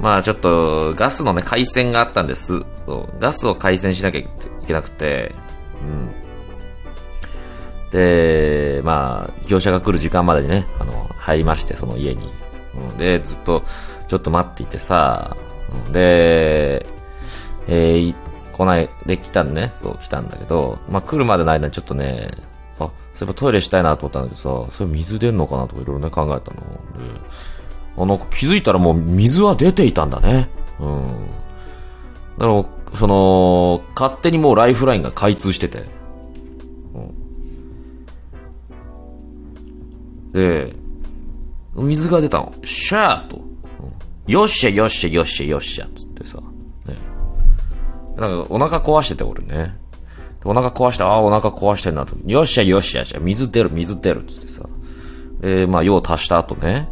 まあちょっと、ガスのね、回線があったんです。そう。ガスを回線しなきゃいけなくて、うん。で、まあ、業者が来る時間までにね、あの、入りまして、その家に。うん、で、ずっと、ちょっと待っていてさ、で、えー、来ない、で来たんね、そう、来たんだけど、まあ来るまでの間にちょっとね、あ、そういえばトイレしたいなと思ったんだけどさ、それ水出んのかなとかいろいろね考えたの。で、あの、気づいたらもう水は出ていたんだね。うん。だから、その、勝手にもうライフラインが開通してて。うん、で、水が出たの。シャーと。うん、よっしゃよっしゃよっしゃよっしゃつってさ。ね。なんかお腹壊してて俺ね。お腹壊して、ああ、お腹壊してんなと。よっしゃよっしゃじゃ水出る水出るつってさ。えー、まあ、用足した後ね。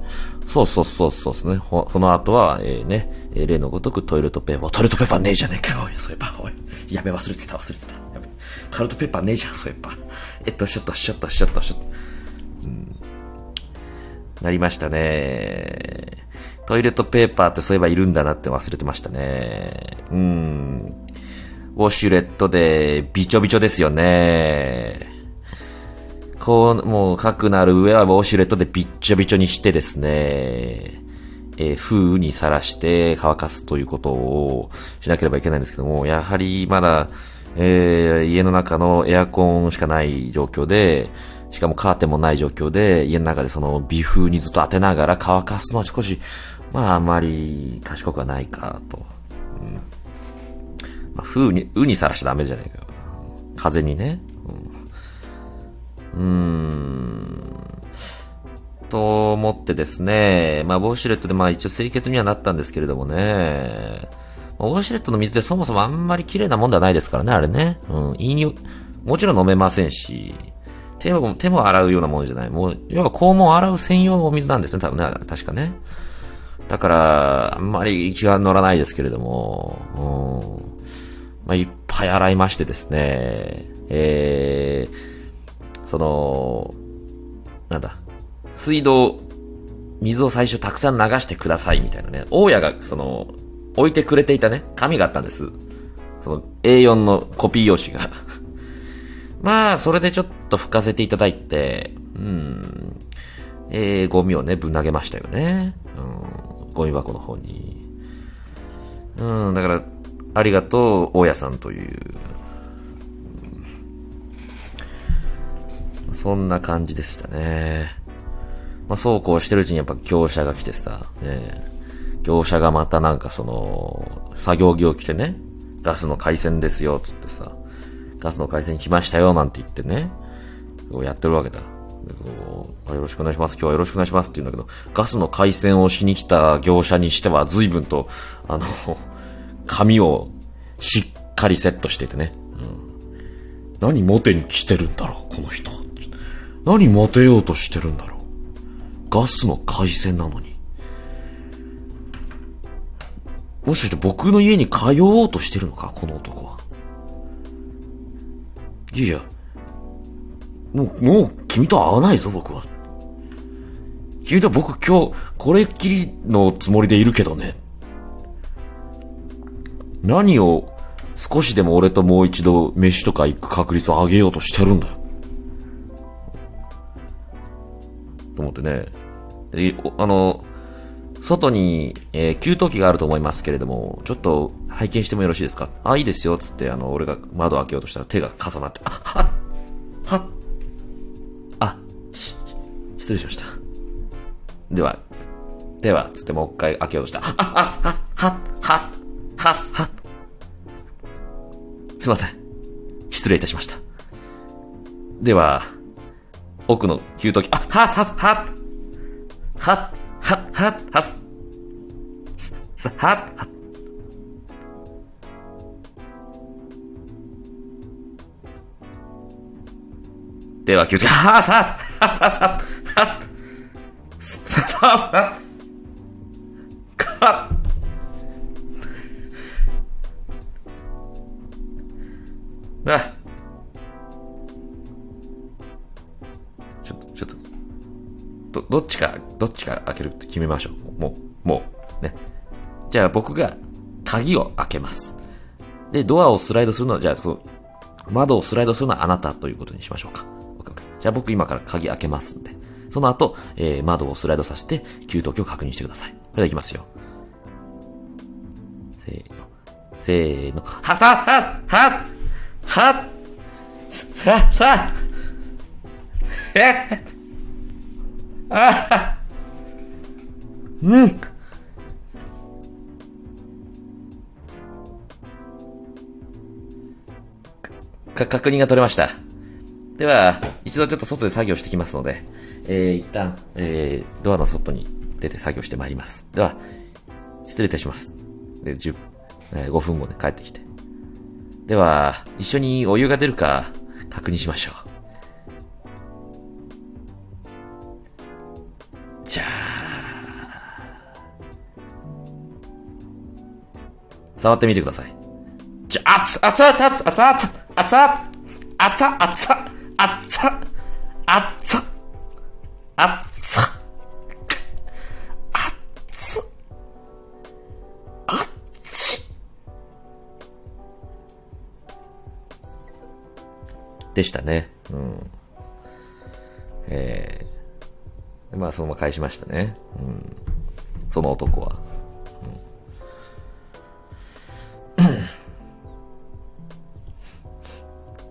そうそうそうそうですね。ほその後は、えー、ね、えー、例のごとくトイレットペーパー、トイレットペーパーねえじゃねえかよ、おい、そういえば、おい。やべ、忘れてた、忘れてた。やべ。トイレットペーパーねえじゃん、そういえば。えっと、しょっと、しょっと、しょっと、しょっと。うん。なりましたね。トイレットペーパーってそういえばいるんだなって忘れてましたね。うん。ウォシュレットで、びちょびちょですよね。こう、もう、かくなる上はウォシュレットでびっちょびちょにしてですね、えー、風にさらして乾かすということをしなければいけないんですけども、やはりまだ、えー、家の中のエアコンしかない状況で、しかもカーテンもない状況で、家の中でその微風にずっと当てながら乾かすのは少し、まああんまり賢くはないかと。うんまあ、風に、うにさらしちゃダメじゃないか。風にね。うーん。と思ってですね、まあ、ウォシュレットでまあ一応清潔にはなったんですけれどもね、ウォシュレットの水ってそもそもあんまり綺麗なもんではないですからね、あれね。うん、飲料、もちろん飲めませんし、手も、手も洗うようなものじゃない。もう、要は肛門を洗う専用のお水なんですね、多分ね、確かね。だから、あんまり気が乗らないですけれども、うん、まあ、いっぱい洗いましてですね、えー、その、なんだ、水道、水を最初たくさん流してくださいみたいなね、大家がその、置いてくれていたね、紙があったんです。その A4 のコピー用紙が まあ、それでちょっと拭かせていただいて、うん、えー、ゴミをね、ぶん投げましたよね。うん、ゴミ箱の方に。うん、だから、ありがとう、大家さんという、そんな感じでしたね。まあ、そうこうしてるうちにやっぱ業者が来てさ、ね、業者がまたなんかその、作業着を着てね、ガスの回線ですよ、つってさ、ガスの回線来ましたよ、なんて言ってね、やってるわけだ。よろしくお願いします。今日はよろしくお願いしますって言うんだけど、ガスの回線をしに来た業者にしては随分と、あの、紙をしっかりセットしててね。うん、何モテに来てるんだろう、この人。何モテようとしてるんだろう。ガスの回線なのに。もしかして僕の家に通おうとしてるのか？この男は。いやいや。もう、もう、君と会わないぞ、僕は。君と僕今日、これっきりのつもりでいるけどね。何を少しでも俺ともう一度飯とか行く確率を上げようとしてるんだよ。と思ってね。あの、外に、えー、給湯器があると思いますけれども、ちょっと拝見してもよろしいですか？あ、いいですよ、つって、あの、俺が窓開けようとしたら手が重なって、あ、はっ、はっ、あ、し、失礼しました。では、では、つってもう一回開けようとした。あ、あ、はっ、はっ、はっ、はっ、は、は、すいません。失礼いたしました。では、奥の給湯器、あ、はす、はす、はははははす、ははでは、給湯器、はさ、はさ、さ、はさ、さ、さ、か、あ、ど、っちか、どっちか開けるって決めましょう。もう、もう、ね。じゃあ僕が鍵を開けます。で、ドアをスライドするのは、じゃあそう、窓をスライドするのはあなたということにしましょうか。じゃあ僕今から鍵開けますんで。その後、えー、窓をスライドさせて、給湯器を確認してください。それではいきますよ。せーの。せーの。はたはははさ、さ、えあうんか、確認が取れました。では、一度ちょっと外で作業してきますので、えー、一旦、えー、ドアの外に出て作業してまいります。では、失礼いたします。で、10、えー、5分後で帰ってきて。では、一緒にお湯が出るか確認しましょう。触ってみてください。じゃあ、熱々熱々熱々熱々熱々熱々熱々熱々熱々熱々熱でしたね。うん。ええー、まあそのまま返しましたね。うん。その男は。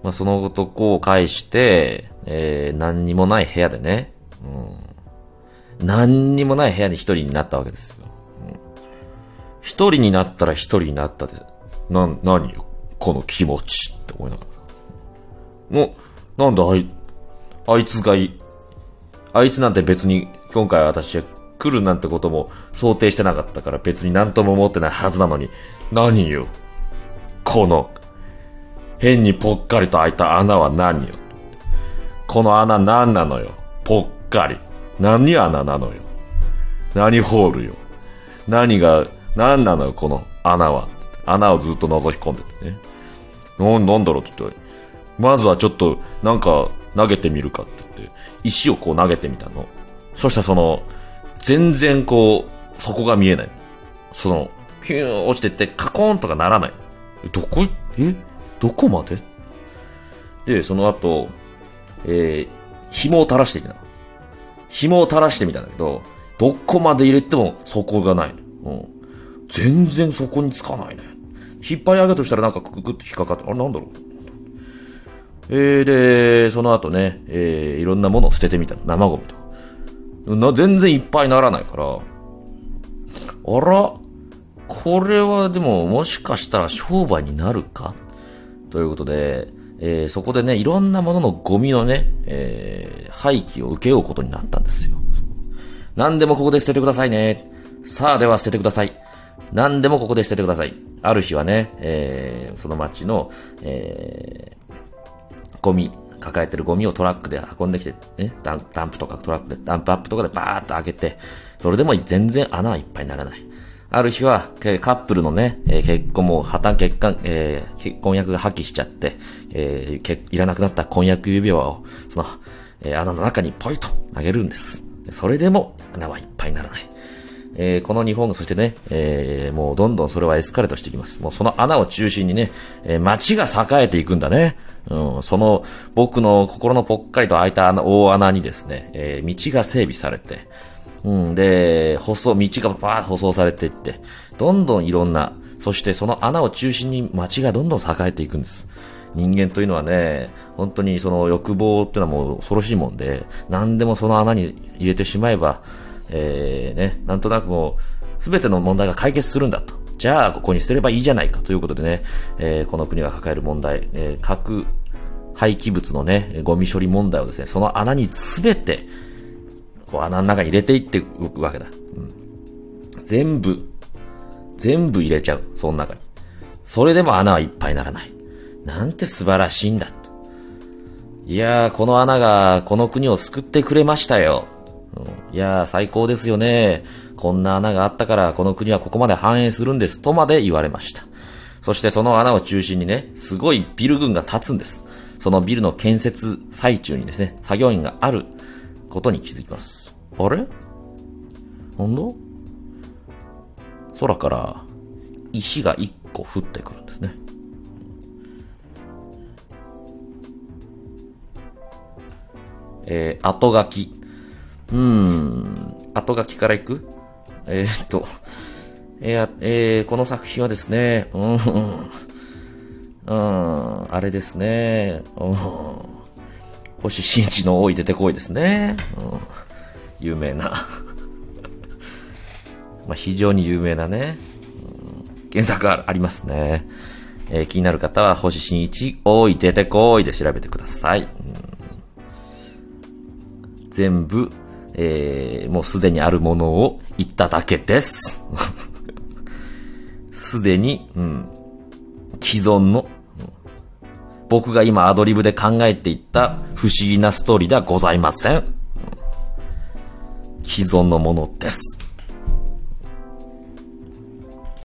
まあ、その男を返して、えー、何にもない部屋でね、うん、何にもない部屋に一人になったわけですよ。一、うん、人になったら一人になったで、な、何よ、この気持ちって思いながらさ。もう、なんだあい、あいつがい、あいつなんて別に今回私は来るなんてことも想定してなかったから別に何とも思ってないはずなのに、何よ、この変にぽっかりと開いた穴は何よ。この穴何なのよ。ぽっかり。何穴なのよ。何ホールよ。何が、何なのよ、この穴は。穴をずっと覗き込んでてね。な、なんだろうって言って。まずはちょっと、なんか、投げてみるかって言って、石をこう投げてみたの。そしたらその、全然こう、底が見えない。その、ピューン落ちてって、カコーンとかならない。どこい、え？どこまで？で、その後、えー、紐を垂らしてみた。紐を垂らしてみたんだけど、どこまで入れても底がない。うん。全然底につかないね。引っ張り上げとしたらなんかクククって引っかかって、あれなんだろう？えー、で、その後ね、えー、いろんなものを捨ててみた生ゴミと。な、全然いっぱいならないから、あら、これはでももしかしたら商売になるか？ということで、えー、そこでね、いろんなもののゴミをね、えー、廃棄を請け負うことになったんですよ。何でもここで捨ててくださいね。さあ、では捨ててください。何でもここで捨ててください。ある日はね、えー、その町の、えー、ゴミ、抱えてるゴミをトラックで運んできて、ね、ダンプとかトラックで、ダンプアップとかでバーッと開けて、それでも全然穴はいっぱいにならない。ある日は、カップルのね、結婚も破綻結婚、えー、結婚約が破棄しちゃって、えー、いらなくなった婚約指輪を、その、えー、穴の中にポイと投げるんです。それでも穴はいっぱいにならない。えー、この日本、そしてね、えー、もうどんどんそれはエスカレートしていきます。もうその穴を中心にね、えー、街が栄えていくんだね。うん、その僕の心のぽっかりと開いた穴大穴にですね、えー、道が整備されて、うん、で、舗装、道がバーッ舗装されていって、どんどんいろんな、そしてその穴を中心に街がどんどん栄えていくんです。人間というのはね、本当にその欲望っていうのはもう恐ろしいもんで、何でもその穴に入れてしまえば、えー、ね、なんとなくもう、すべての問題が解決するんだと。じゃあ、ここに捨てればいいじゃないかということでね、えー、この国が抱える問題、えー、核廃棄物のね、ゴミ処理問題をですね、その穴にすべて、こう穴の中に入れていって動くわけだ。うん。全部、全部入れちゃう。その中に。それでも穴はいっぱいならない。なんて素晴らしいんだ。いやー、この穴がこの国を救ってくれましたよ。うん、いやー、最高ですよね。こんな穴があったからこの国はここまで繁栄するんです。とまで言われました。そしてその穴を中心にね、すごいビル群が立つんです。そのビルの建設最中にですね、作業員があることに気づきます。あれ？なんだ？空から石が一個降ってくるんですね。えー、後書き。うーん、後書きからいく？えー、っと、えー、えー、この作品はですね、うん、うん、あれですね、うん、星新一の多い出てこいですね。うん、有名な。まあ非常に有名なね、うん、原作がありますね。えー、気になる方は星新一多い出てこいで調べてください。うん、全部、えー、もうすでにあるものを言っただけです。すでに、うん、既存の、僕が今アドリブで考えていった不思議なストーリーではございません。既存のものです。